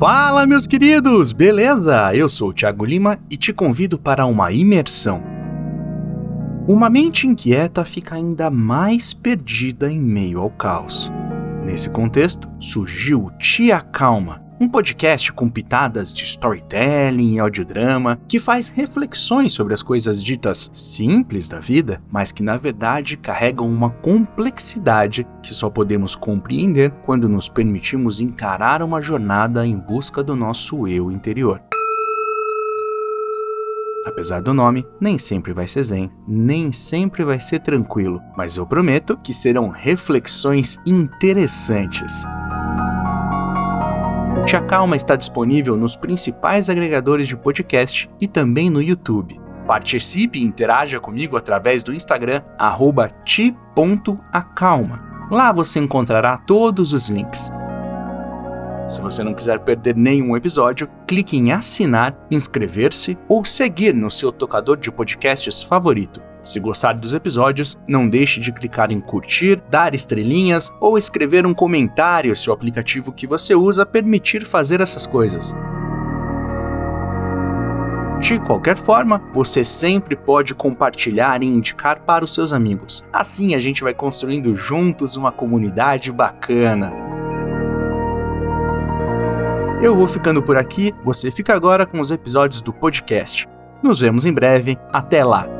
Fala, meus queridos! Beleza? Eu sou o Thiago Lima e te convido para uma imersão. Uma mente inquieta fica ainda mais perdida em meio ao caos. Nesse contexto, surgiu o Te Acalma, um podcast com pitadas de storytelling e audiodrama que faz reflexões sobre as coisas ditas simples da vida, mas que na verdade carregam uma complexidade que só podemos compreender quando nos permitimos encarar uma jornada em busca do nosso eu interior. Apesar do nome, nem sempre vai ser zen, nem sempre vai ser tranquilo, mas eu prometo que serão reflexões interessantes. O Tia Calma está disponível nos principais agregadores de podcast e também no YouTube. Participe e interaja comigo através do Instagram ti.acalma. Lá você encontrará todos os links. Se você não quiser perder nenhum episódio, clique em assinar, inscrever-se ou seguir no seu tocador de podcasts favorito. Se gostar dos episódios, não deixe de clicar em curtir, dar estrelinhas ou escrever um comentário se o aplicativo que você usa permitir fazer essas coisas. De qualquer forma, você sempre pode compartilhar e indicar para os seus amigos. Assim a gente vai construindo juntos uma comunidade bacana. Eu vou ficando por aqui, você fica agora com os episódios do podcast. Nos vemos em breve, até lá!